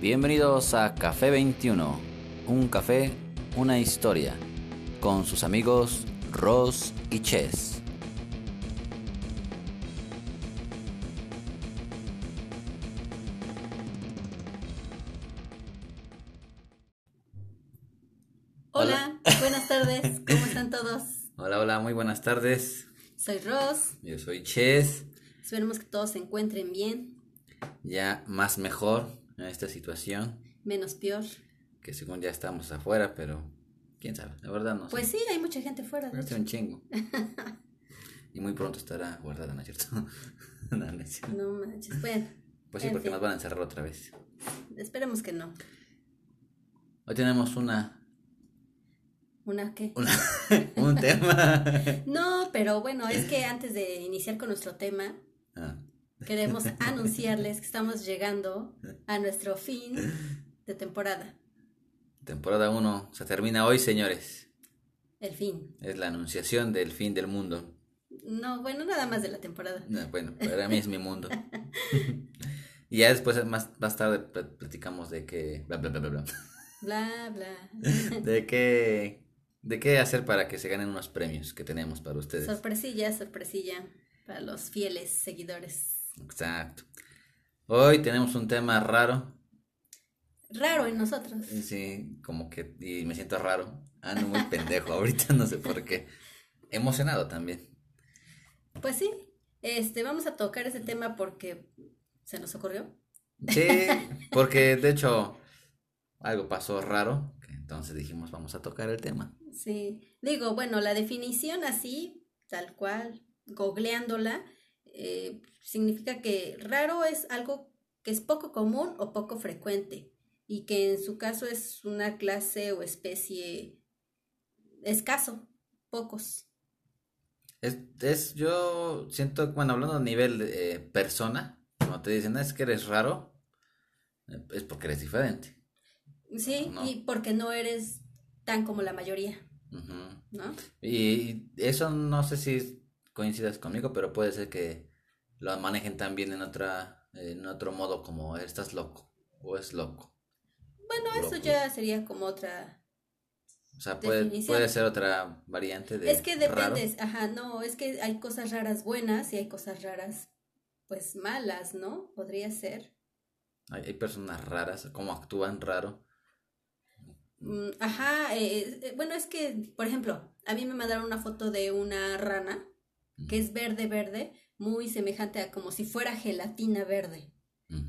Bienvenidos a Café 21, un café, una historia, con sus amigos Ross y Chess. Hola, buenas tardes, ¿cómo están todos? Hola, hola, muy buenas tardes. Soy Ross, Yo soy Chess, esperemos que todos se encuentren bien, ya más mejor en esta situación, menos peor. que según ya estamos afuera, pero quién sabe, la verdad no sé. Pues sí, hay mucha gente fuera. de Hace hecho. un chingo. y muy pronto estará guardada, ¿no es cierto? no, no es cierto. No manches, bueno, Pues sí, porque fin. nos van a encerrar otra vez. esperemos que no. Hoy tenemos una, ¿Una qué? una un tema. No, pero bueno, es que antes de iniciar con nuestro tema, Ah, queremos anunciarles que estamos llegando a nuestro fin de temporada. temporada 1 se termina hoy, señores. El fin. Es la anunciación del fin del mundo. No, bueno, nada más de la temporada. No, bueno, para mí es mi mundo. y ya después, más, más tarde, pl- platicamos de qué. Bla, bla, bla, bla, bla. Bla, bla. De qué. De qué hacer para que se ganen unos premios que tenemos para ustedes. Sorpresilla, sorpresilla para los fieles seguidores. Exacto. Hoy tenemos un tema raro. Raro en nosotros. Y Sí, como que. Y me siento raro. Ando muy pendejo ahorita, no sé por qué. Emocionado también. Pues sí, este, vamos a tocar ese tema porque se nos ocurrió. Sí, porque de hecho algo pasó raro, entonces dijimos vamos a tocar el tema. Sí, digo, bueno, la definición así, tal cual, googleándola, eh, significa que raro es algo que es poco común o poco frecuente y que en su caso es una clase o especie escaso, pocos. Es, es yo siento, bueno, hablando a nivel de eh, persona, cuando te dicen es que eres raro, eh, es porque eres diferente. Sí, No. y porque no eres tan como la mayoría. ¿no? Y eso no sé si coincidas conmigo, pero puede ser que lo manejen también en otra, en otro modo como estás loco o es loco. Bueno, eso ya sería como otra O sea, puede, ser otra variante de Es que raro. depende, ajá, no, es que hay cosas raras buenas y hay cosas raras, pues malas, ¿no? Podría ser. Hay, hay personas raras, cómo actúan raro. Mm, ajá, eh, eh, bueno, es que, por ejemplo, a mí me mandaron una foto de una rana que es verde, verde, muy semejante a como si fuera gelatina verde.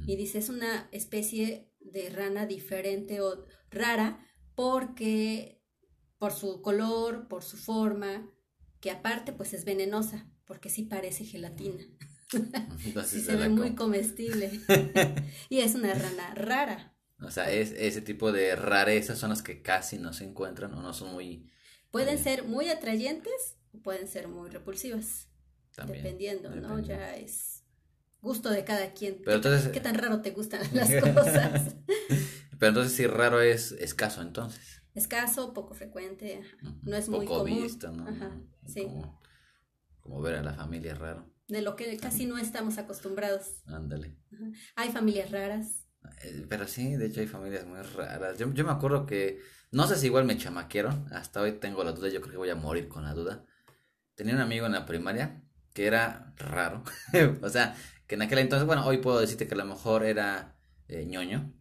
Y dice, es una especie de rana diferente o rara porque por su color, por su forma, que aparte pues es venenosa, porque sí parece gelatina. Entonces Sí se ve muy comestible. y es una rana rara. O sea, es ese tipo de rarezas son las que casi no se encuentran o no son muy Pueden Mm. ser muy atrayentes o pueden ser muy repulsivas, también. dependiendo, ¿no? Ya es gusto de cada quien. Pero ¿Qué, entonces- qué tan raro te gustan las cosas? Pero entonces sí raro es escaso entonces. Escaso, poco frecuente, no es muy común. visto, ¿no? Ajá, sí. Como, como ver a la familia raro. De lo que casi no estamos acostumbrados. Ándale. Ajá. Hay familias raras. Eh, Pero sí, de hecho hay familias muy raras. Yo, yo me acuerdo que, no sé si igual me chamaquearon, hasta hoy tengo la duda, yo creo que voy a morir con la duda. Tenía un amigo en la primaria que era raro, o sea, que en aquel entonces, bueno, hoy puedo decirte que a lo mejor era eh, ñoño,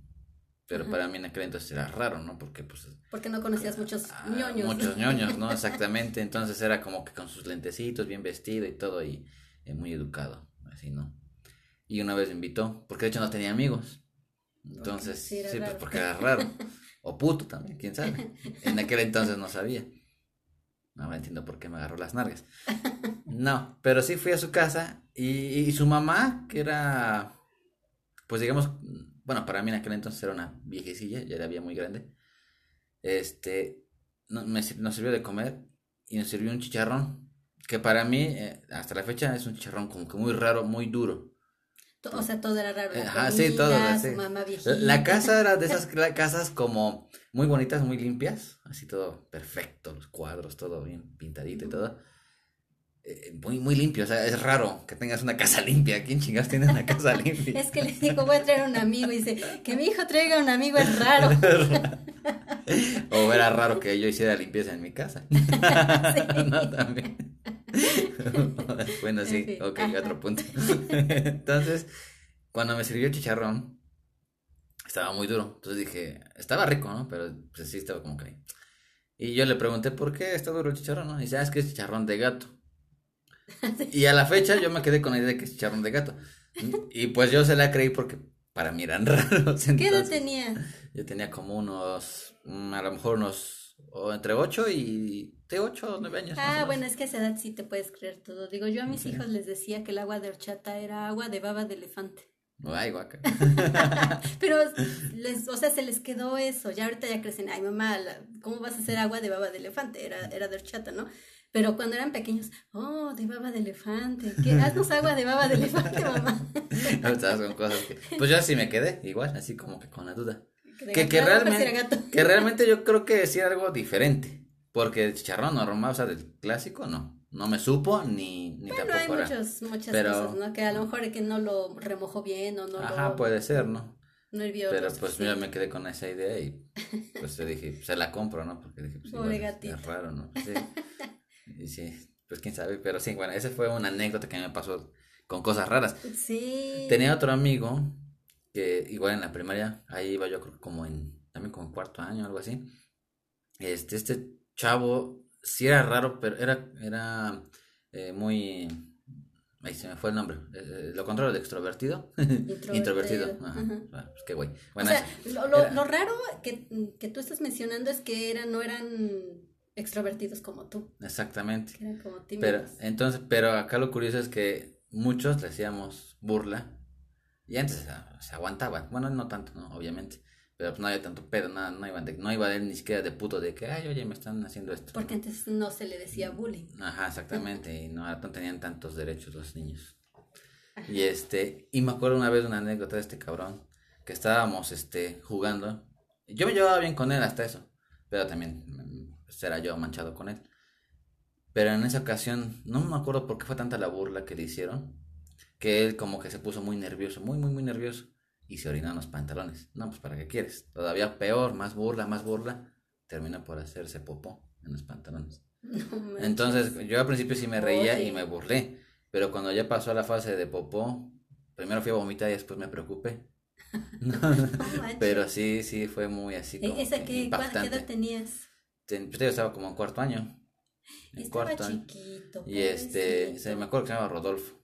pero Ajá. para mí en aquel entonces era raro, ¿no? Porque pues... Porque no conocías muchos ah, ñoños. Muchos ñoños, ¿no? Exactamente, entonces era como que con sus lentecitos, bien vestido y todo, y eh, muy educado, así, ¿no? Y una vez me invitó, porque de hecho no tenía amigos. Entonces, sí sí, pues porque era raro. O puto también, quién sabe. En aquel entonces no sabía. Ahora entiendo por qué me agarró las nalgas. No, pero sí fui a su casa y, su mamá, que era, pues digamos, bueno, para mí en aquel entonces era una viejecilla, ya era muy grande. Este, no- me nos sirvió de comer y nos sirvió un chicharrón, que para mí, eh, hasta la fecha, es un chicharrón como que muy raro, muy duro. O sea, todo era raro. La Ajá, sí, todo, sí. Su mamá viejita. La casa era de esas casas como muy bonitas, muy limpias, así todo perfecto, los cuadros, todo bien pintadito y todo. eh, muy, muy limpio. O sea, es raro que tengas una casa limpia. ¿Quién chingas tiene una casa limpia? es que le digo, voy a traer un amigo. Y dice, que mi hijo traiga un amigo es raro. o era raro que yo hiciera limpieza en mi casa. no, también. bueno, sí, ok, otro punto. Entonces, cuando me sirvió chicharrón, estaba muy duro. Entonces dije, estaba rico, ¿no? Pero pues sí estaba como que. Y yo le pregunté, ¿por qué está duro el chicharrón? ¿no? Y dice, ah, es que es chicharrón de gato. Y a la fecha yo me quedé con la idea de que es chicharrón de gato. Y pues yo se la creí porque para mí eran raros. ¿Qué edad tenía? Yo tenía como unos, mm, a lo mejor unos, o entre 8 y de 8 o 9 años. Ah, bueno, es que a esa edad sí te puedes creer todo. Digo, yo a mis hijos les decía que el agua de horchata era agua de baba de elefante. Ay, guaca. Pero, les, o sea, se les quedó eso. Ya ahorita ya crecen, ay, mamá, ¿cómo vas a hacer agua de baba de elefante? Era, era de horchata, ¿no? Pero cuando eran pequeños, oh, de baba de elefante. ¿Qué? Haznos agua de baba de elefante, mamá. con cosas que... Pues yo sí me quedé, igual, así como que con la duda. Que, que, realmente, que realmente yo creo que decía algo diferente. Porque el chicharrón normal, o sea, del clásico, no. No me supo ni, ni bueno, hay muchas cosas, ¿no? Que a lo mejor es que no lo remojó bien o no Ajá, puede ser, ¿no? No Pero pues yo me quedé con esa idea y pues te dije, se la compro, ¿no? Porque dije, pues igual, es raro, ¿no? Sí. y sí, pues quién sabe, pero sí, bueno, esa fue una anécdota que me pasó con cosas raras. Sí. Tenía otro amigo que igual en la primaria, ahí iba yo creo como en, también como en cuarto año, algo así. Este, este chavo sí era raro, pero era, era eh, muy... Ahí se me fue el nombre. Eh, lo contrario de extrovertido. Introvertido. Ajá. Ah, pues qué güey. Bueno, o sea, lo, lo, raro que, que, tú estás mencionando es que eran, no eran extrovertidos como tú. Exactamente. eran como Pero, entonces, pero acá lo curioso es que muchos le hacíamos burla y antes se aguantaban. Bueno, no tanto, ¿no? Obviamente. Pero pues no había tanto pedo, nada, no iba, no iba él ni siquiera de puto de que, ay, oye, me están haciendo esto. Porque antes no se le decía bullying. Ajá, exactamente, y no, no tenían tantos derechos los niños. Y este, y me acuerdo una vez una anécdota de este cabrón, que estábamos, este, jugando. Yo me llevaba bien con él hasta eso, pero también pues, era yo manchado con él. Pero en esa ocasión, no me acuerdo por qué fue tanta la burla que le hicieron, que él como que se puso muy nervioso, muy, muy, muy nervioso y se orinó en los pantalones. No, pues ¿para qué quieres? Todavía peor, más burla, más burla. Termina por hacerse popó en los pantalones. Entonces, yo al principio sí me reía y me burlé. Pero cuando ya pasó a la fase de popó, primero fui a vomitar y después me preocupé. pero sí, sí, fue muy así ¿E-, como ¿Esa qué, edad tenías? Ten, pues yo estaba como en cuarto año. En estaba cuarto chiquito. Y este, se me acuerdo que se llamaba Rodolfo.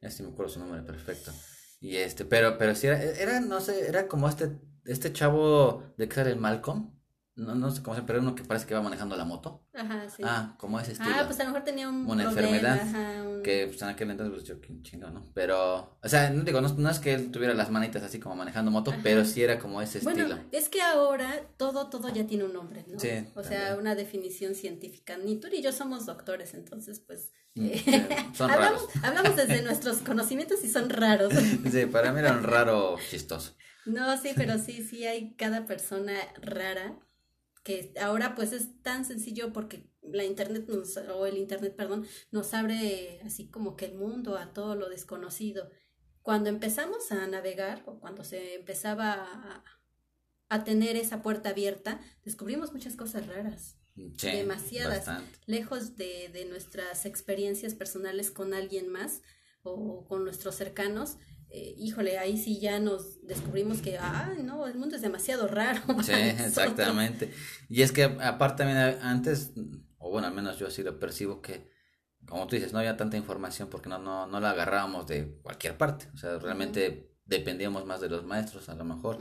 Este me acuerdo su nombre perfecto. Y este, pero, pero sí era, era, no sé, era como este, este chavo de que el Malcolm. No, no sé cómo se, pero uno que parece que va manejando la moto. Ajá, sí. Ah, como ese estilo. Ah, pues a lo mejor tenía un una enfermedad. Que pues en aquel entonces, pues yo chingo, ¿no? Pero, o sea, no digo, no, es que él tuviera las manitas así como manejando moto, pero sí era como ese bueno, estilo. Es que ahora todo, todo ya tiene un nombre, ¿no? Sí. O sea, una definición científica. Ni tú ni yo somos doctores, entonces, pues. Mm, eh, son hablamos, raros. hablamos desde nuestros conocimientos y son raros. sí, para mí era un raro chistoso. No, sí, pero sí, sí hay cada persona rara que ahora pues es tan sencillo porque la internet nos, o el internet, perdón, nos abre así como que el mundo a todo lo desconocido. Cuando empezamos a navegar o cuando se empezaba a, a tener esa puerta abierta, descubrimos muchas cosas raras. demasiadas, lejos de, de nuestras experiencias personales con alguien más o con nuestros cercanos, eh, híjole, ahí sí ya nos descubrimos que, ay, no, el mundo es demasiado raro. Sí, exactamente. Y es que aparte también antes, o bueno, al menos yo así lo percibo que, como tú dices, no había tanta información porque no, no, no la agarrábamos de cualquier parte. O sea, realmente dependíamos más de los maestros a lo mejor,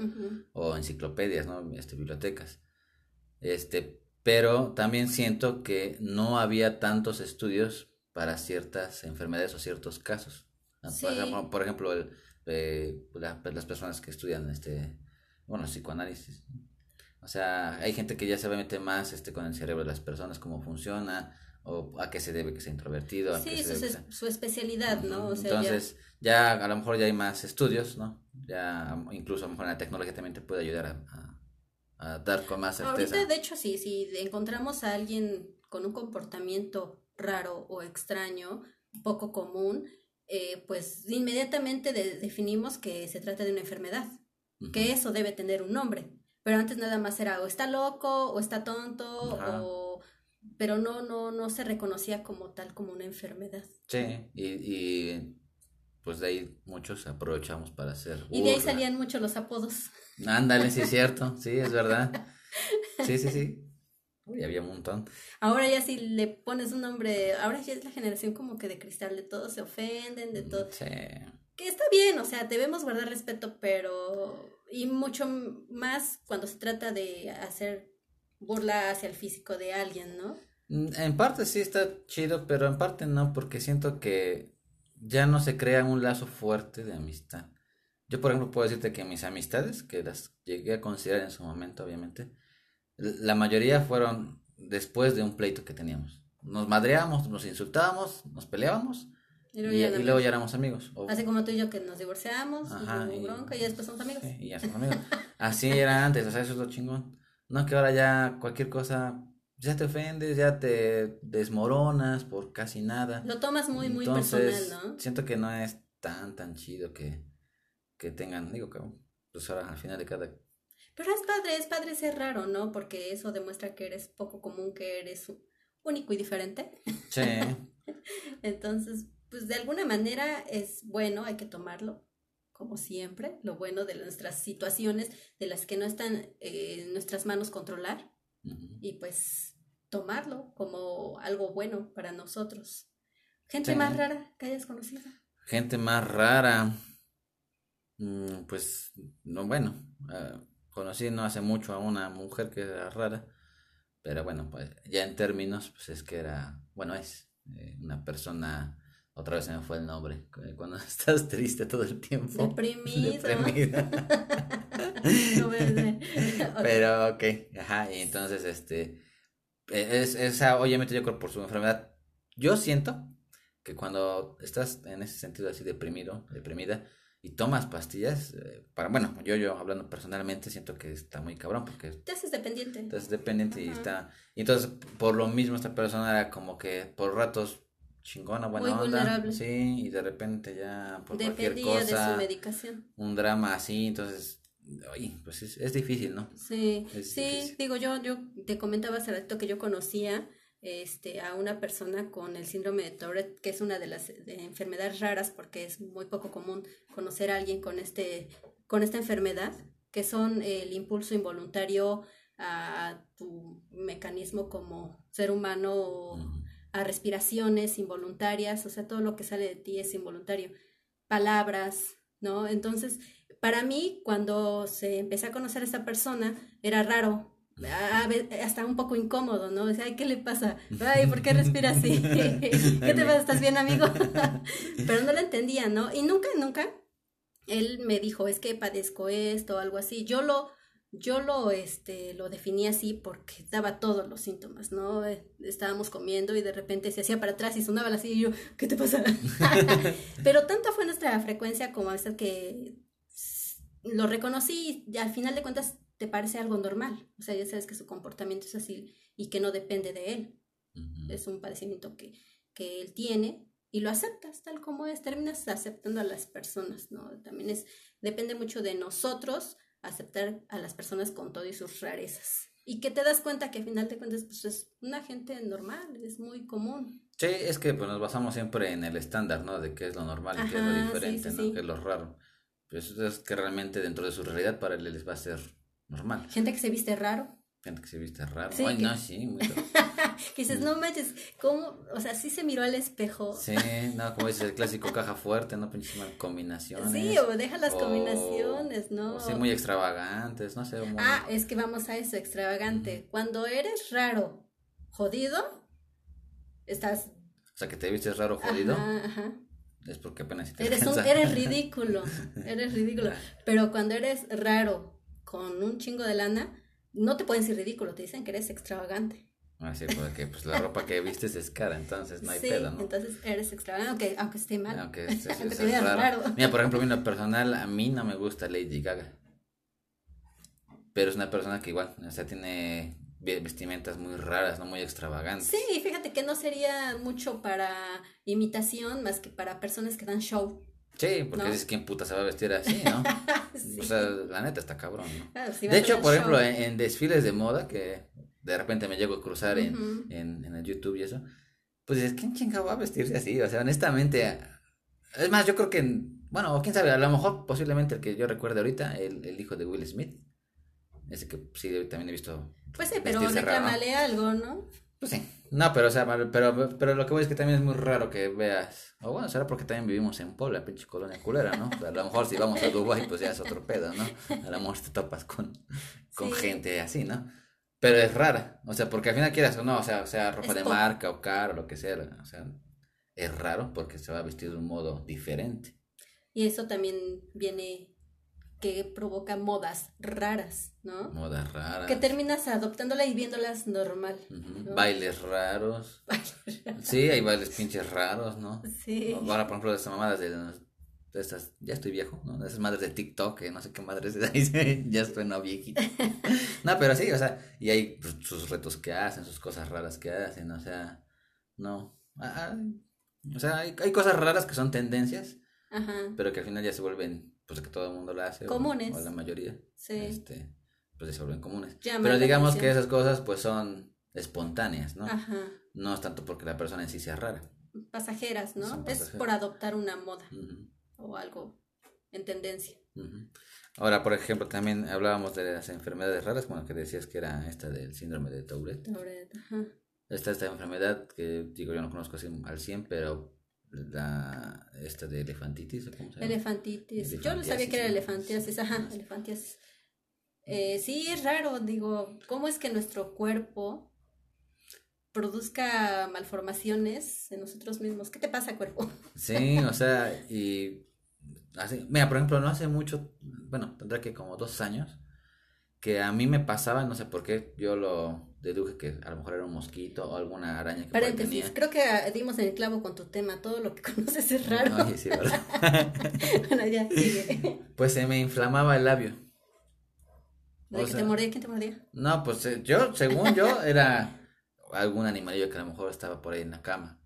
o enciclopedias, ¿no? Este, bibliotecas. Este, pero también siento que no había tantos estudios para ciertas enfermedades o ciertos casos. Por ejemplo, el, eh, las personas que estudian este, bueno, psicoanálisis. O sea, hay gente que ya se mete más este, con el cerebro de las personas, cómo funciona, o a qué se debe que sea introvertido. sí, eso es su especialidad, ¿no? Entonces, ya... a lo mejor ya hay más estudios, ¿no? Ya incluso a lo mejor la tecnología también te puede ayudar a, a, dar con más certeza. Ahorita, de hecho, sí, si encontramos a alguien con un comportamiento raro o extraño, poco común, eh, pues inmediatamente definimos que se trata de una enfermedad, que eso debe tener un nombre. Pero antes nada más era o está loco o está tonto o pero no no no se reconocía como tal como una enfermedad. Sí, y, y pues de ahí muchos aprovechamos para hacer. Y de ahí salían muchos los apodos. Ándale, sí es cierto, sí, es verdad. Sí, sí, sí. Uy, había un montón. Ahora ya si le pones un nombre, ahora ya es la generación como que de cristal, de todos se ofenden, de todo. Sí. Que está bien, o sea, debemos guardar respeto, pero... Y mucho más cuando se trata de hacer burla hacia el físico de alguien, ¿no? Mm, en parte sí está chido, pero en parte no, porque siento que ya no se crea un lazo fuerte de amistad. Yo, por ejemplo, puedo decirte que mis amistades, que las llegué a considerar en su momento, obviamente, la mayoría fueron después de un pleito que teníamos. Nos madreábamos, nos insultábamos, nos peleábamos y luego, ya, éramos amigos. Así como tú y yo que nos divorciamos, y, bronca y después somos amigos. y ya somos amigos. Así era antes, o sea, eso es lo chingón. No que ahora ya cualquier cosa ya te ofendes, ya te desmoronas por casi nada. Lo tomas muy, muy personal, ¿no? Siento que no es tan, tan chido que, que tengan, digo que pues ahora al final de cada pero es padre, es padre ser raro, ¿no? Porque eso demuestra que eres poco común, que eres único y diferente. Sí. Entonces, pues de alguna manera es bueno, hay que tomarlo, como siempre, lo bueno de nuestras situaciones, de las que no están eh, en nuestras manos controlar, y pues tomarlo como algo bueno para nosotros. Gente más rara que hayas conocido. Gente más rara. Mm, pues, no, bueno, uh, conocí no hace mucho a una mujer que era rara, pero bueno, pues ya en términos, pues es que era, bueno, es eh, una persona, otra vez se me fue el nombre, cuando estás triste todo el tiempo. Deprimido. Deprimida. pero ok, ajá, y entonces este, e, es, esa, obviamente yo creo por su enfermedad, yo siento que cuando estás en ese sentido así deprimido, deprimida, y tomas pastillas, eh, para, bueno, yo, yo hablando personalmente siento que está muy cabrón porque... Te haces dependiente. Te haces dependiente y está... Y entonces, por lo mismo, esta persona era como que por ratos chingona, buena muy onda. Vulnerable. Sí, y de repente ya por cualquier cosa... de su medicación. Un drama así, entonces... Oye, pues es, es difícil, ¿no? Sí, sí, digo, yo, yo te comentaba hace rato que yo conocía este, a una persona con el síndrome de Tourette, que es una de las enfermedades raras porque es muy poco común conocer a alguien con, este, con esta enfermedad, que son el impulso involuntario a tu mecanismo como ser humano, a respiraciones involuntarias, o sea, todo lo que sale de ti es involuntario, palabras, ¿no? Entonces, para mí, cuando se empecé a conocer a esta persona, era raro hasta un poco incómodo, ¿no? O sea, ¿qué le pasa? Ay, ¿por qué respira así? ¿Qué te pasa? ¿Estás bien, amigo? Pero no lo entendía, ¿no? Y nunca, nunca él me dijo, es que padezco esto o algo así. Yo lo, yo lo, este, lo definí así porque daba todos los síntomas, ¿no? Estábamos comiendo y de repente se hacía para atrás y sonaba así y yo, ¿qué te pasa? Pero tanta fue nuestra frecuencia como esa que lo reconocí y al final de cuentas te parece algo normal. O sea, ya sabes que su comportamiento es así y que no depende de él. Es un padecimiento que, que él tiene y lo aceptas tal como es. Terminas aceptando a las personas, ¿no? También es, depende mucho de nosotros aceptar a las personas con todo y sus rarezas. Y que te das cuenta que al final de cuentas pues, es una gente normal, es muy común. Sí, es que pues, nos basamos siempre en el estándar, ¿no? De qué es lo normal y qué es lo diferente, ¿no? Que es lo raro. Pues es que realmente dentro de su realidad para él les va a ser normal. Gente que se viste raro. Gente que se viste raro. Ay, no, sí, muy que dices, no manches, ¿cómo? O sea, sí se miró al espejo. Sí, no, como dices, el clásico caja fuerte, ¿no? Pinches combinaciones. Sí, o deja las combinaciones, ¿no? O sí, muy extravagantes, no sé. Ah, es que vamos a eso, extravagante. Cuando eres raro, jodido, estás... O sea, que te vistes raro, jodido. Ajá, Es porque apenas te eres, un, eres ridículo, eres ridículo. Pero cuando eres raro, con un chingo de lana, no te pueden decir ridículo, te dicen que eres extravagante. Ah, sí, porque pues la ropa que vistes es cara, entonces no hay pedo, ¿no? entonces eres extravagante, aunque, aunque esté mal. Aunque, esté raro. Mira, por ejemplo, a mí personal, a mí no me gusta Lady Gaga. Pero es una persona que igual, o sea, tiene vestimentas muy raras, no muy extravagantes. Sí, fíjate que no sería mucho para imitación más que para personas que dan show. Sí, porque dices quién puta se va a vestir así, ¿no? O sea, la neta está cabrón, ¿no? Ah, de hecho, por ejemplo, en, desfiles de moda que de repente me llego a cruzar en, en, en el YouTube y eso, pues dices, ¿quién chinga va a vestirse así? O sea, honestamente, es más, yo creo que, bueno, quién sabe, a lo mejor posiblemente el que yo recuerde ahorita, el, el hijo de Will Smith, ese que sí también he visto. Pues sí, pero reclamale algo, ¿no? Pues sí. No, pero o sea, pero, pero lo que voy es que también es muy raro que veas. O bueno, será porque también vivimos en Puebla, pinche colonia culera, ¿no? a lo mejor si vamos a Dubái, pues ya es otro pedo, ¿no? A lo mejor te topas con, con gente así, ¿no? Pero es rara. O sea, porque al final quieras o no, o sea, o sea ropa de marca o caro, lo que sea. O sea, es raro porque se va a vestir de un modo diferente. Y eso también viene que provoca modas raras, ¿no? Modas raras. Que terminas adoptándola y viéndolas normal. Bailes raros. Sí, hay bailes pinches raros, ¿no? Sí. Ahora, por ejemplo, estas mamadas de, de estas, ya estoy viejo, ¿no? De esas madres de TikTok, que no sé qué madres de ya estoy no viejito. no, pero sí, o sea, y hay pues, sus retos que hacen, sus cosas raras que hacen, o sea, no. Ah, ah, o sea, hay, hay cosas raras que son tendencias, Ajá. pero que al final ya se vuelven pues que todo el mundo la hace. Comunes. O, la mayoría. Sí. Este, pues se vuelven comunes. Pero digamos que esas cosas pues son espontáneas, ¿no? Ajá. No es tanto porque la persona en sí sea rara. Pasajeras, ¿no? Es por adoptar una moda o algo en tendencia. Ahora, por ejemplo, también hablábamos de las enfermedades raras, como que decías que era esta del síndrome de Tourette. Tourette, ajá. Esta, esta enfermedad que digo yo no conozco así al 100, pero la esta de elefantitis cómo se llama? elefantitis. Yo no sabía que era elefantiasis ajá elefantiasis. Eh, sí es raro digo cómo es que nuestro cuerpo produzca malformaciones en nosotros mismos qué te pasa cuerpo sí o sea y así mira por ejemplo no hace mucho bueno tendrá que como dos años que a mí me pasaba no sé por qué yo lo deduje que a lo mejor era un mosquito o alguna araña que Paréntesis, creo que dimos en el clavo con tu tema, todo lo que conoces es raro. sí, ¿verdad? bueno, ya, sigue. Pues se me inflamaba el labio. ¿De que te mordía? ¿Quién te mordía? No, pues eh, yo, según yo, era algún animalillo que a lo mejor estaba por ahí en la cama.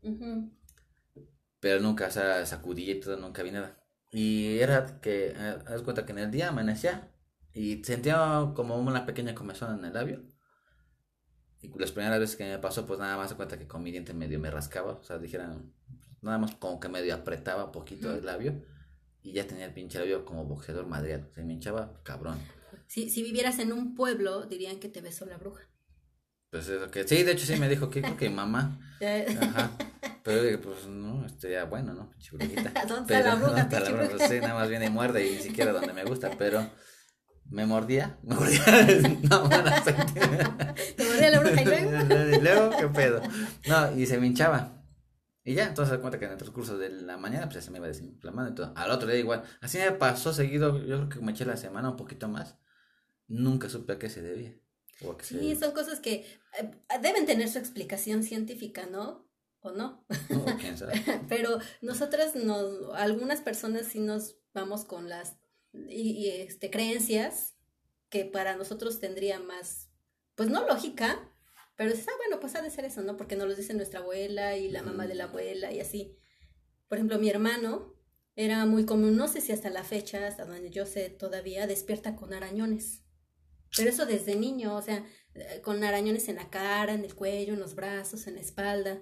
Pero nunca, o sea, sacudí y todo, nunca vi nada. Y era que, eh, haz cuenta que en el día amanecía y sentía como una pequeña comezón en el labio y las primeras veces que me pasó, pues nada más se cuenta que con mi diente medio me rascaba. O sea, dijeran, nada más como que medio apretaba un poquito el labio. Y ya tenía el pinche labio como boxeador madreado. Se me hinchaba cabrón. Si, si vivieras en un pueblo, dirían que te besó la bruja. Pues eso que, sí, de hecho sí me dijo que creo que mamá. Ajá. Pero pues no, este ya bueno, ¿no? Pinche brujita. ¿Dónde está la bruja? No, está la bruja, sí, nada más viene y muerde y ni siquiera donde me gusta, pero me mordía, me mordía, no, bueno, te mordía la bruja y luego. y luego, qué pedo. No, y se me hinchaba. Y ya, entonces se cuenta que en el transcurso de la mañana, pues ya se me iba desinflamando y todo. Al otro día igual. Así me pasó seguido, yo creo que me eché la semana un poquito más. Nunca supe a qué se debía. sí, son cosas que eh, deben tener su explicación científica, ¿no? O no. quién sabe. Pero nosotras, nos, algunas personas sí nos vamos con las y, este, creencias que para nosotros tendría más, pues no lógica, pero está ah, bueno, pues ha de ser eso, ¿no? Porque nos lo dice nuestra abuela y la mamá de la abuela y así. Por ejemplo, mi hermano era muy común, no sé si hasta la fecha, hasta donde yo sé todavía, despierta con arañones. Pero eso desde niño, o sea, con arañones en la cara, en el cuello, en los brazos, en la espalda.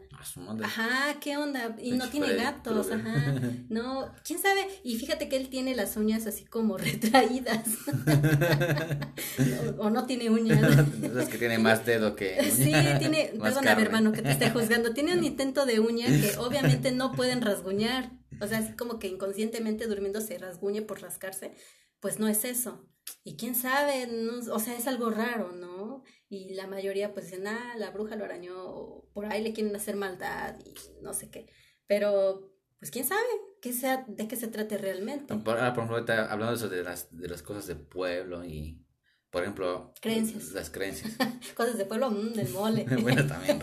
Ajá, ¿qué onda? Y no tiene gatos, ajá. No, quién sabe. Y fíjate que él tiene las uñas así como retraídas. o, no tiene uñas. es que tiene más dedo que. sí, tiene, perdóname hermano que te esté juzgando, tiene un intento de uña que obviamente no pueden rasguñar. O sea, así como que inconscientemente durmiendo se rasguñe por rascarse. Pues no es eso. Y quién sabe, o sea, es algo raro, ¿no? Y la mayoría pues dicen, ah, la bruja lo arañó, por ahí le quieren hacer maldad y no sé qué. Pero, pues quién sabe qué sea, de qué se trate realmente. Por, ah, por ejemplo, hablando de eso de las, de las cosas de pueblo y, por ejemplo, creencias. Las creencias. cosas de pueblo, mmm, del mole. bueno, también,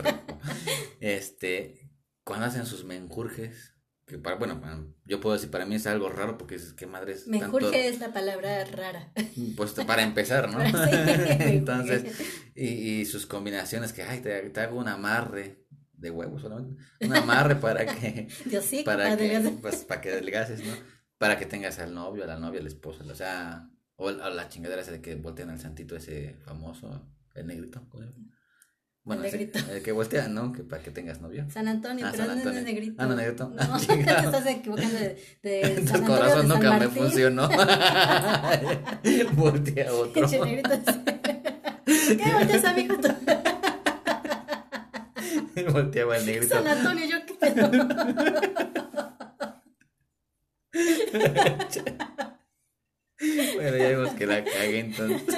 Este, cuando hacen sus menjurjes, que para, bueno, yo puedo decir, para mí es algo raro porque es que madre es Me tanto- urge es la palabra rara. Pues para empezar, ¿no? Sí, Entonces, y, y sus combinaciones que, ay, te, te hago un amarre de huevos solamente, un amarre para que, Yo sí, para que, pues, para que adelgaces, ¿no? Para que tengas al novio, a la novia, al esposo, o sea, o la, la chingadera esa de que voltean al santito ese famoso, el negrito. ¿cómo se llama? Bueno, El el que voltea, ¿no? Que para que tengas novio. San Antonio, Ah, pero San no Antonio. es negrito. Ah, no, negrito. No, Ah, te estás equivocando de, de San Antonio corazón de San nunca me Martín. funcionó. Voltea otro. Pinche negrito. ¿Qué volteas, amigo? Volteaba el negrito. San Antonio, yo qué pedo. Bueno, ya vimos que la cagué entonces.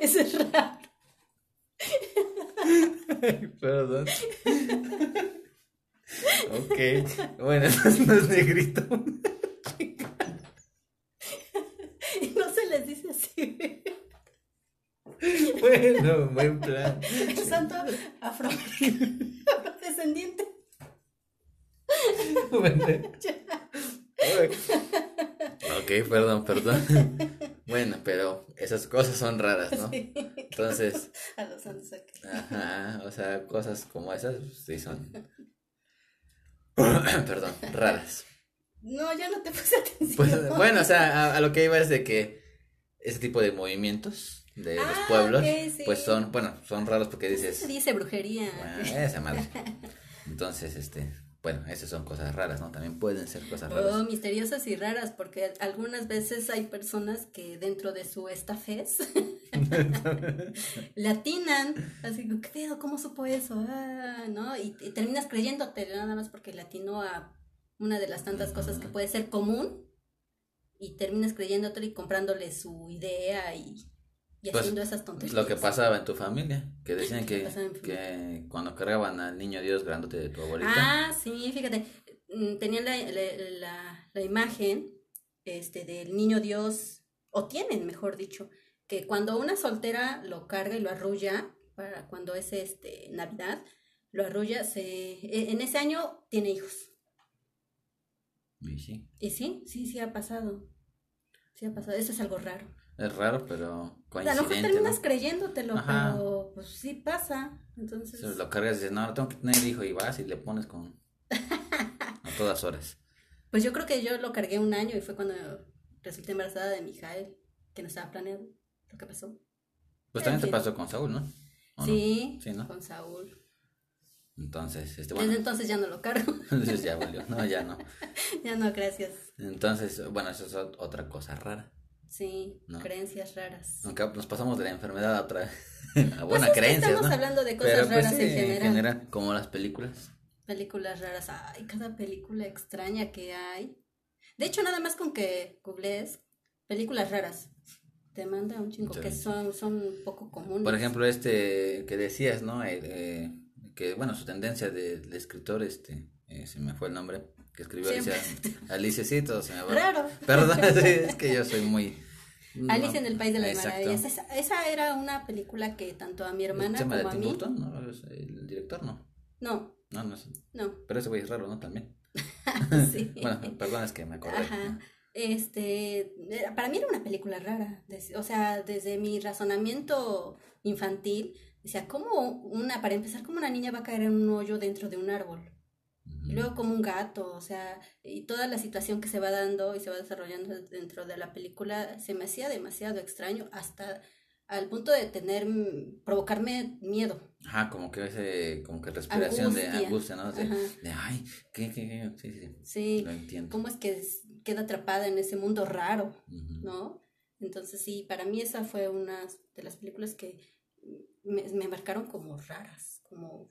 Eso es raro. Ay, Perdón. Ok. Bueno, entonces no es negrito. Y no se les dice así. Bueno, buen plan. El santo afro afrodescendiente. Bueno. Ok, perdón, perdón. Bueno, pero esas cosas son raras, ¿no? Sí. Entonces, A los santos. Ajá, o sea, cosas como esas pues, sí son. Perdón, raras. No, ya no te puse atención. Pues, bueno, o sea, a, a lo que iba es de que ese tipo de movimientos de los Ah, pueblos, sí. pues son, bueno, son raros porque Se dices, dice brujería. bueno, esa madre. Entonces, este, bueno, esas son cosas raras, ¿no? También pueden ser cosas Oh, raras. misteriosas y raras, porque algunas veces hay personas que dentro de su estafez le atinan, así como, ¿qué pedo? ¿Cómo supo eso? Ah, ¿no? Y, y terminas creyéndote nada más porque le atinó a una de las tantas cosas que puede ser común y terminas creyéndote y comprándole su idea y, y Pues, haciendo esas tonterías. Lo que pasaba en tu familia, que decían ¿Qué que, que cuando cargaban al niño Dios grandote de tu abuelita, Ah, sí, fíjate, mm, tenían la, la, la- la imagen este, del niño Dios, o tienen, mejor dicho, que cuando una soltera lo carga y lo arrulla, para cuando es este Navidad, lo arrulla, se, e- en ese año tiene hijos. y sí, Y sí, sí, sí ha pasado. Sí ha pasado, eso es algo raro. Es raro, pero A lo mejor coincidente, terminas ¿no? creyéndotelo, Ajá. pero pues sí pasa. Entonces, Entonces lo cargas y dices, no, tengo que tener hijo y vas y le pones con a todas horas. Pues yo creo que yo lo cargué un año y fue cuando resulté embarazada de Mijael, que no estaba planeado lo que pasó. Pues también te fin. pasó con Saúl, ¿no? ¿O no? Sí, Sí, ¿no? con Saúl. Entonces, este, Desde bueno, entonces ya no lo cargo. entonces ya valió, no, ya no. ya no, gracias. Entonces, bueno, eso es ot- otra cosa rara. Sí, No. creencias raras. Aunque nos pasamos de la enfermedad a otra, a Pues buena creencia, estamos ¿no? hablando de cosas Pero pues raras sí, en general. como las películas. Películas raras. Ay, cada película extraña que hay. De hecho, nada más con que googlees películas raras. Te manda un chingo Sí. que son, son poco comunes. Por ejemplo, este que decías, ¿no? Eh, eh, que, bueno, su tendencia de- del escritor, este, eh, se me fue el nombre, que escribió. Alicia, Alicia, sí, todo se me va. Raro. Perdón, es que yo soy muy... No, en el País de las exacto. Maravillas. Esa, esa era una película que tanto a mi hermana ¿Se llama de como a Tim mí. Burton? El director, no. No, No, no es. no. Pero ese güey es raro, ¿no? También. sí. Bueno, perdón, es que me acordé. Ajá. Este, para mí era una película rara. o sea, desde mi razonamiento infantil, decía, ¿cómo una, para empezar, cómo una niña va a caer en un hoyo dentro de un árbol? Y luego como un gato, o sea, y toda la situación que se va dando y se va desarrollando dentro de la película se me hacía demasiado extraño hasta al punto de tener, provocarme miedo. Ajá, como que ese, como que respiración de Angustia. ¿no? De, ay, ¿qué, qué, qué? Sí, sí, sí, lo entiendo. cómo es que queda atrapada en ese mundo raro. ¿no? Entonces sí, para mí esa fue una de las películas que me, me marcaron como raras, como...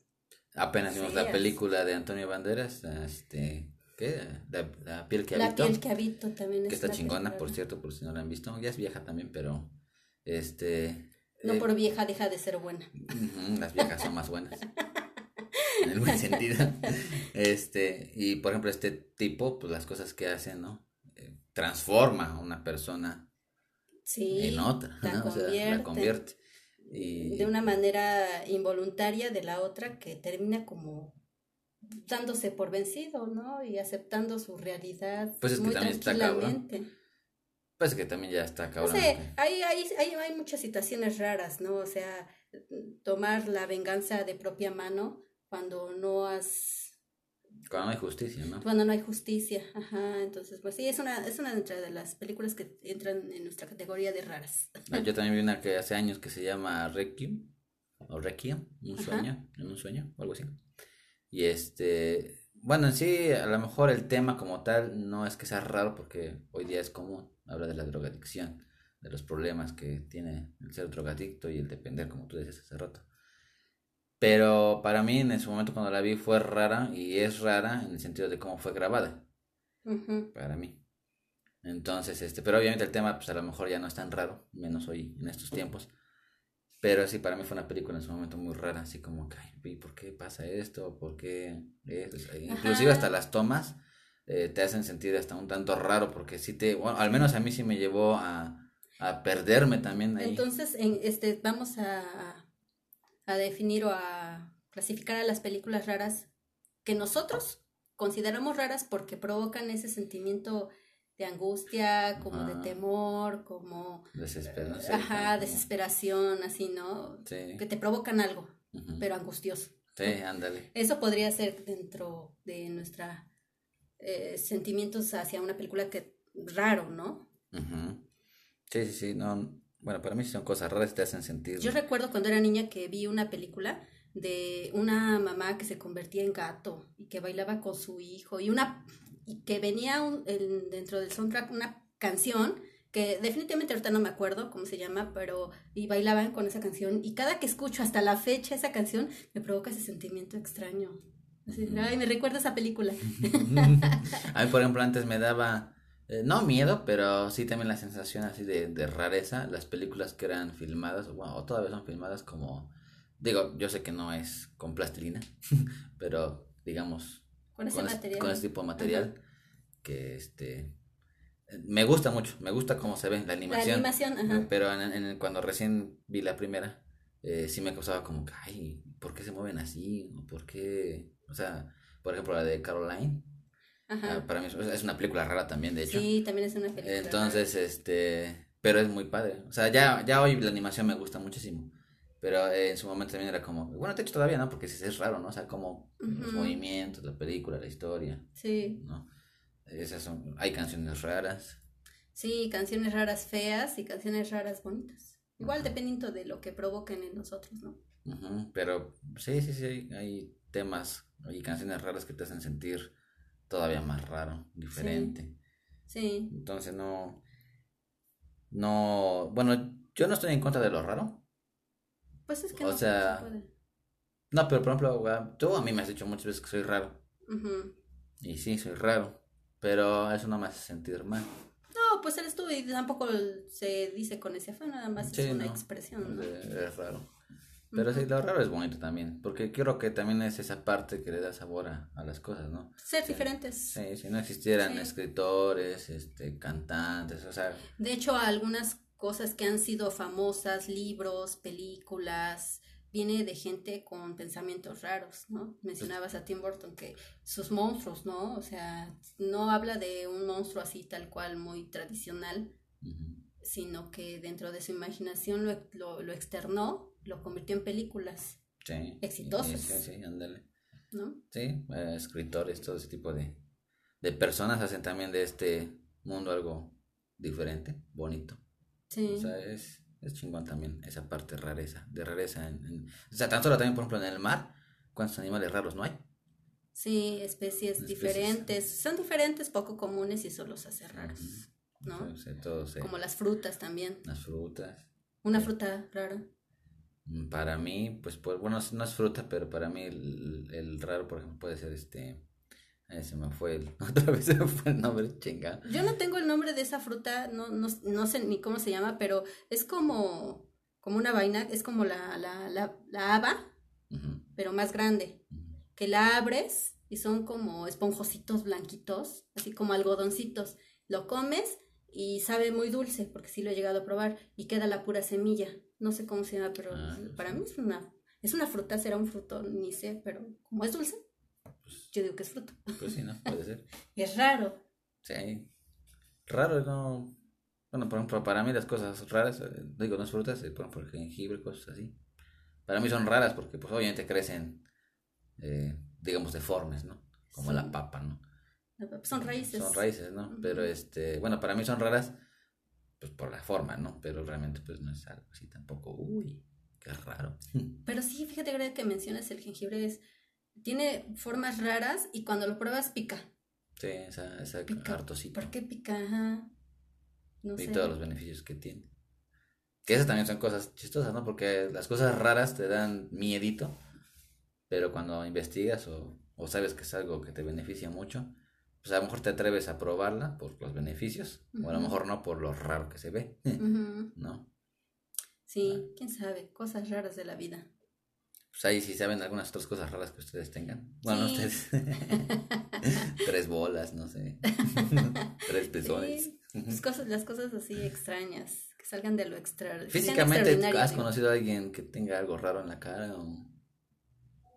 Apenas vimos la película de Antonio Banderas, este, ¿qué? La, la piel que La habitó, piel que habito también que es está chingona, película por cierto, por si no la han visto. Ya es vieja también, pero, este... No eh, por vieja deja de ser buena. Las viejas son más buenas. En el buen sentido. Este, y por ejemplo, este tipo, pues las cosas que hace, ¿no? Eh, transforma a una persona Sí. en otra, la ¿no? O sea, la convierte. Y, de una manera involuntaria de la otra que termina como dándose por vencido, ¿no? Y aceptando su realidad Pues es que muy también está cabrón. tranquilamente. Pues que también ya está No cabrón. sé, hay, hay, hay, hay muchas situaciones raras, ¿no? O sea, tomar la venganza de propia mano cuando no has, Cuando no hay justicia, ¿no? cuando no hay justicia, ajá, entonces pues sí, es una, es una de las películas que entran en nuestra categoría de raras. Yo también vi una que hace años que se llama Requiem, o Requiem, un Ajá. sueño, en un sueño, o algo así. Y este, bueno, en sí, a lo mejor el tema como tal no es que sea raro porque hoy día es común, habla de la drogadicción, de los problemas que tiene el ser drogadicto y el depender, como tú decías hace rato. Pero para mí en ese momento cuando la vi fue rara y es rara en el sentido de cómo fue grabada Ujú. para mí. Entonces, este, pero obviamente el tema, pues a lo mejor ya no es tan raro, menos hoy, en estos tiempos. Pero sí, para mí fue una película en su momento muy rara, así como que, ay, ¿y ¿por qué pasa esto? ¿Por qué? esto? Inclusive hasta las tomas eh, te hacen sentir hasta un tanto raro, porque sí te, bueno, al menos a mí sí me llevó a, a perderme también ahí. Entonces, en, este, vamos a, a definir o a clasificar a las películas raras que nosotros consideramos raras porque provocan ese sentimiento de angustia, como de Ajá. temor, como Desesperación. ajá, desesperación, así, ¿no? Sí. Que te provocan algo, pero angustioso. Sí, ándale. Eso podría ser dentro de nuestra eh, sentimientos hacia una película que raro, ¿no? Sí, sí, sí, no, bueno, para mí son cosas raras que te hacen sentir. Yo recuerdo cuando era niña que vi una película de una mamá que se convertía en gato y que bailaba con su hijo y una y que venía un- el- dentro del soundtrack una canción que definitivamente ahorita no me acuerdo cómo se llama, pero y bailaban con esa canción y cada que escucho hasta la fecha esa canción me provoca ese sentimiento extraño. Así, ay, me recuerda esa película. A mí, por ejemplo, antes me daba, eh, no miedo, pero sí también la sensación así de, de rareza, las películas que eran filmadas, o bueno, o todavía son filmadas como, digo, yo sé que no es con plastilina, pero digamos, Con ese con, es- material. con ese tipo de material, que este, eh, me gusta mucho, me gusta cómo se ve la La animación, animación, ajá. pero en, en- cuando recién vi la primera, eh, sí me causaba como que, ay, ¿por qué se mueven así? ¿O por qué? O sea, por ejemplo, la de Caroline. Ajá. Ah, para mí es, es una película rara también, de hecho. Sí, también es una película. Entonces, este, pero es muy padre. O sea, ya, ya hoy la animación me gusta muchísimo. Pero eh, en su momento también era como, bueno, de hecho todavía no, porque sí es raro, ¿no? O sea, como los movimientos, la película, la historia, Sí, ¿no? Esas son, hay canciones raras. sí, canciones raras feas y canciones raras bonitas. Igual dependiendo de lo que provoquen en nosotros, ¿no? Pero sí, sí, sí, hay temas y canciones raras que te hacen sentir todavía más raro, diferente. Sí, Entonces no, no, bueno, yo no estoy en contra de lo raro. pues es que O no sea, se puede. No, pero por ejemplo, güey, tú a mí me has dicho muchas veces que soy raro. Ujú. Y sí, soy raro. Pero eso no me hace sentir mal. No, pues eres tú y tampoco se dice con ese afán, nada más Sí, es una no. expresión, ¿no? Es, es raro. Pero sí, lo raro es bonito también. Porque creo que también es esa parte que le da sabor a, a las cosas, ¿no? Ser diferentes. Sí, si no existieran Sí. escritores, este, cantantes, o sea, De hecho, algunas cosas que han sido famosas, libros, películas, viene de gente con pensamientos raros, ¿no? Mencionabas a Tim Burton que sus monstruos, ¿no? O sea, no habla de un monstruo así tal cual muy tradicional, ujú, sino que dentro de su imaginación lo, lo, lo externó, lo convirtió en películas, sí. Exitosas. Sí, sí, ándale. ¿no? Sí, eh, escritores, todo ese tipo de, de personas hacen también de este mundo algo diferente, bonito. Sí. O sea, es, es chingón también esa parte rareza, de rareza. En, en- o sea, tan solo también, por ejemplo, en el mar, ¿cuántos animales raros no hay? Sí, especies Especies. diferentes, son diferentes, poco comunes y eso los hace raros. ¿no? O sea, todos, eh, Como las frutas también. las frutas. Una Sí. fruta rara. Mm, Para mí, pues, pues, bueno, no es fruta, pero para mí el, el raro, por ejemplo, puede ser este. eh, se me fue el. Otra vez se me fue el nombre, chingado. Yo no tengo el nombre de esa fruta, no, no, no sé ni cómo se llama, pero es como, como una vaina, es como la, la, la, la haba, pero más grande, que la abres y son como esponjositos blanquitos, así como algodoncitos. Lo comes y sabe muy dulce, porque sí lo he llegado a probar, y queda la pura semilla. No sé cómo se llama, pero Ah, para mí es una, es una fruta, será un fruto, ni sé, pero como es dulce, pues, Yo digo que es fruto. pues sí, ¿no? Puede ser. Es raro. Sí. Raro, no. Bueno, por ejemplo, para mí las cosas raras, eh, digo, no es frutas, eh, por ejemplo, jengibre, cosas así. Para mí son raras porque, pues, obviamente crecen, eh, digamos, deformes, ¿no? Como Sí. la papa, ¿no? Son raíces. Son raíces, ¿no? Pero, este, bueno, para mí son raras, pues, por la forma, ¿no? Pero realmente, pues, no es algo así tampoco. Uy, qué raro. Pero sí, fíjate ahora que mencionas el jengibre es tiene formas raras y cuando lo pruebas pica. Sí, esa, esa Pica. hartosito. ¿Por qué pica? Ajá. No y sé. todos los beneficios que tiene. Que esas también son cosas chistosas, ¿no? Porque las cosas raras te dan miedito, pero cuando investigas o, o sabes que es algo que te beneficia mucho, pues a lo mejor te atreves a probarla por los beneficios, o a lo mejor no por lo raro que se ve. ¿no? Sí, quién sabe, cosas raras de la vida. Pues ahí si saben algunas otras cosas raras que ustedes tengan. Bueno, Sí. ustedes. Tres bolas, no sé. Tres pezones. Sí, pues cosas, las cosas así extrañas, que salgan de lo extra. que sean Físicamente, ¿has conocido a alguien que tenga algo raro en la cara o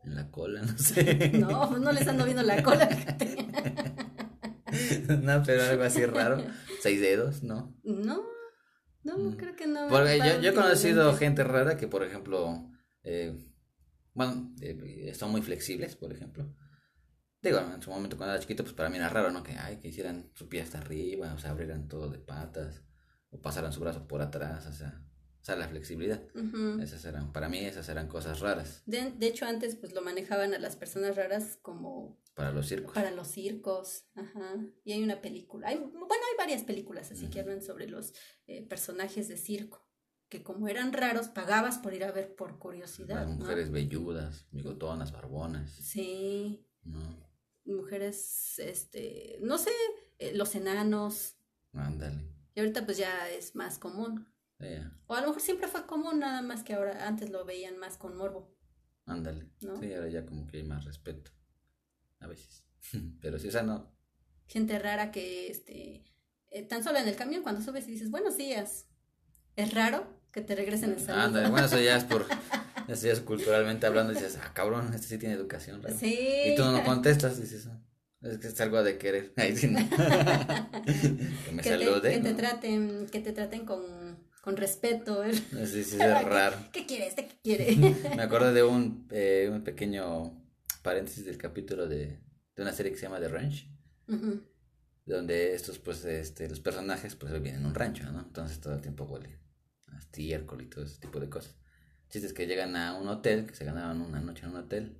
en la cola? No sé. No, pues no les ando viendo la cola. no, pero algo así raro. Seis dedos, ¿no? No, no, Mm. creo que no. Porque yo, yo he conocido gente rara que, por ejemplo, eh, bueno, eh, son muy flexibles, por ejemplo. Digo, en su momento cuando era chiquito, pues para mí era raro, ¿no? Que, ay, que hicieran su pie hasta arriba, o sea, abrieran todo de patas, o pasaran su brazo por atrás, o sea, o sea la flexibilidad. Esas eran, para mí esas eran cosas raras De, de hecho, antes pues lo manejaban a las personas raras como para los circos. para los circos, ajá. Y hay una película, hay, bueno, hay varias películas así que hablan sobre los eh, personajes de circo, que como eran raros, pagabas por ir a ver por curiosidad, Las ¿no? mujeres velludas, bigotonas, barbonas, Sí, ¿no? mujeres, este, no sé, eh, los enanos, Ándale. y ahorita pues ya es más común. O a lo mejor siempre fue común, nada más que ahora antes lo veían más con morbo. ándale. ¿No? Sí, ahora ya como que hay más respeto. A veces. Pero sí, o sea, no. Gente rara que, este, eh, tan solo en el camión cuando subes y dices buenos días. Es raro que te regresen el saludo. Ándale, bueno, eso ya es por. Eso ya es culturalmente hablando. Dices, ah, cabrón, este sí tiene educación. raro. Sí. Y tú no contestas, dices, "Ah, es que es algo de querer. Ahí sí, no. que me que te, salude. que te ¿no? traten, que te traten con, con respeto. ¿eh? Sí, sí, es raro. ¿Qué quiere este? ¿Qué quiere? Me acuerdo de un, eh, un pequeño paréntesis del capítulo de, de una serie que se llama The Ranch, donde estos, pues, este, los personajes, pues, viven en un rancho, ¿no? Entonces todo el tiempo huele a estiércol y todo ese tipo de cosas. Chistes que llegan a un hotel, que se ganaban una noche en un hotel,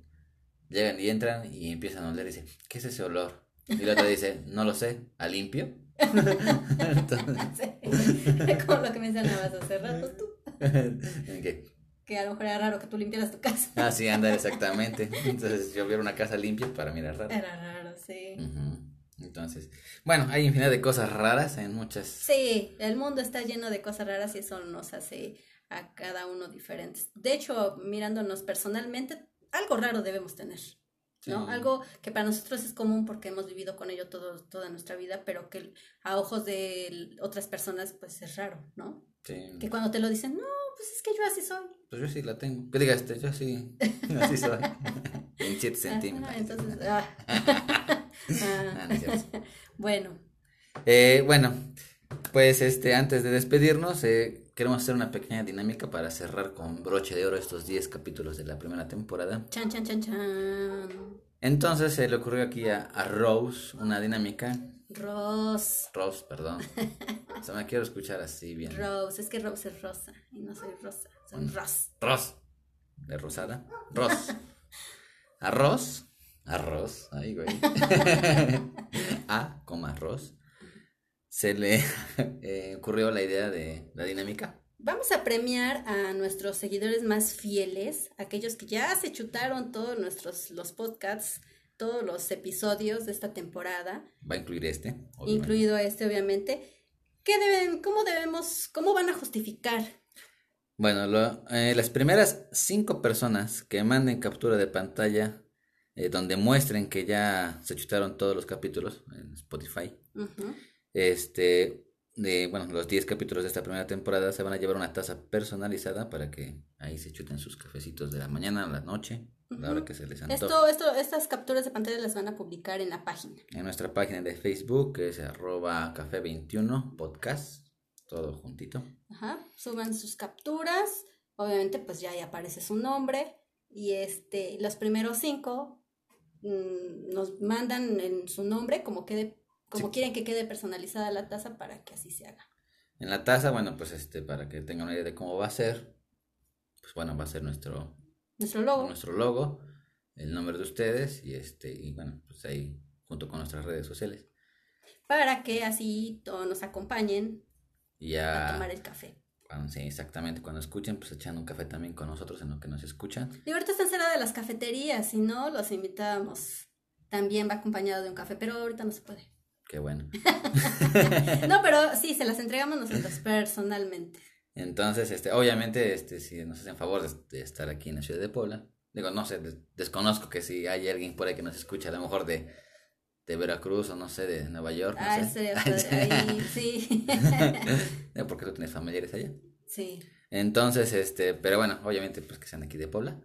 llegan y entran y empiezan a oler y dicen, ¿qué es ese olor? Y el otro dice, no lo sé, ¿a limpio? Entonces, Sí. Como lo que mencionabas hace rato tú. ¿en qué? Que a lo mejor era raro que tú limpiaras tu casa. Ah, sí, anda, exactamente. Entonces, yo viera una casa limpia para mirar raro. Era raro, sí. Entonces, bueno, hay infinidad de cosas raras en muchas. Sí, el mundo está lleno de cosas raras y eso nos hace a cada uno diferentes. De hecho, mirándonos personalmente, algo raro debemos tener, ¿no? Sí. Algo que para nosotros es común porque hemos vivido con ello todo, toda nuestra vida, pero que a ojos de otras personas pues es raro, ¿no? Sí. Que cuando te lo dicen, no, pues es que yo así soy. Pues yo sí la tengo. Que digas, este, yo sí. Así soy. 27 centímetros. Ajá, entonces, ah. Ah, no es cierto. bueno, Eh, bueno, pues este, antes de despedirnos, eh, queremos hacer una pequeña dinámica para cerrar con broche de oro estos 10 capítulos de la primera temporada. chan, chan, chan, chan. Entonces se le ocurrió aquí a, a Rose una dinámica. Rose, Rose, perdón. O sea, me quiero escuchar así bien. Rose, es que Rose es rosa y no soy rosa, soy. Rose. Rose. De rosada. Ros. Arroz. Arroz. Ay, güey. A, como arroz. Se le eh, ocurrió la idea de la dinámica. Vamos a premiar a nuestros seguidores más fieles, aquellos que ya se chutaron todos nuestros los podcasts, todos los episodios de esta temporada, Va a incluir este. obviamente. incluido este obviamente. ¿Qué deben, cómo debemos, cómo van a justificar? Bueno, lo- eh, las primeras cinco personas que manden captura de pantalla eh, donde muestren que ya se chutaron todos los capítulos en Spotify, este, de, bueno, los 10 capítulos de esta primera temporada se van a llevar una taza personalizada para que ahí se chuten sus cafecitos de la mañana a la noche, a la hora que se les. Esto, esto, estas capturas de pantalla las van a publicar en la página. En nuestra página de Facebook, que es arroba café21 podcast, todo juntito. Ajá, suban sus capturas, obviamente pues ya ahí aparece su nombre y este, los primeros cinco mm, nos mandan en su nombre como quede como quieren que quede personalizada la taza para que así se haga. En la taza, bueno, pues este, para que tengan una idea de cómo va a ser, pues bueno, va a ser nuestro, nuestro logo. Nuestro logo, el nombre de ustedes y este, y bueno, pues ahí junto con nuestras redes sociales. Para que así todos nos acompañen a tomar el café. sí, exactamente, cuando escuchen, pues echan un café también con nosotros en lo que nos escuchan. Y ahorita está cerrada de las cafeterías, si no, los invitamos. También va acompañado de un café, pero ahorita no se puede. Qué bueno. no, pero sí, se las entregamos nosotros personalmente. Entonces, este, obviamente, este, si nos hacen favor de, estar aquí en la ciudad de Puebla, digo, no sé, desconozco que si hay alguien por ahí que nos escucha, a lo mejor de, de Veracruz o no sé, de Nueva York. No ah, sé. ahí, sí. Porque tú tienes familiares allá. Sí. Entonces, este, pero bueno, obviamente, pues que sean aquí de Puebla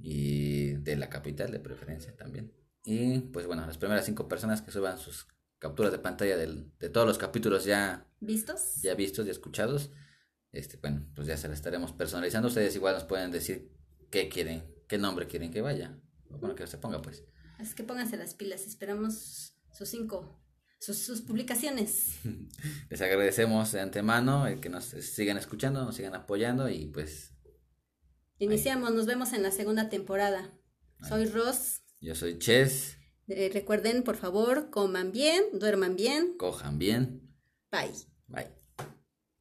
y de la capital de preferencia también. Y pues bueno, las primeras cinco personas que suban sus capturas de pantalla de todos los capítulos ya vistos, ya vistos y escuchados, este, bueno, pues ya se la estaremos personalizando. Ustedes igual nos pueden decir qué quieren, qué nombre quieren que vaya, o bueno, que se ponga pues. Es que pónganse las pilas, esperamos sus cinco, sus, sus publicaciones. Les agradecemos de antemano el que nos sigan escuchando, nos sigan apoyando y pues... Iniciamos, nos vemos en la segunda temporada. Soy Ross. Yo soy Ches. Eh, recuerden, por favor, coman bien, duerman bien. Cojan bien. Bye. Bye.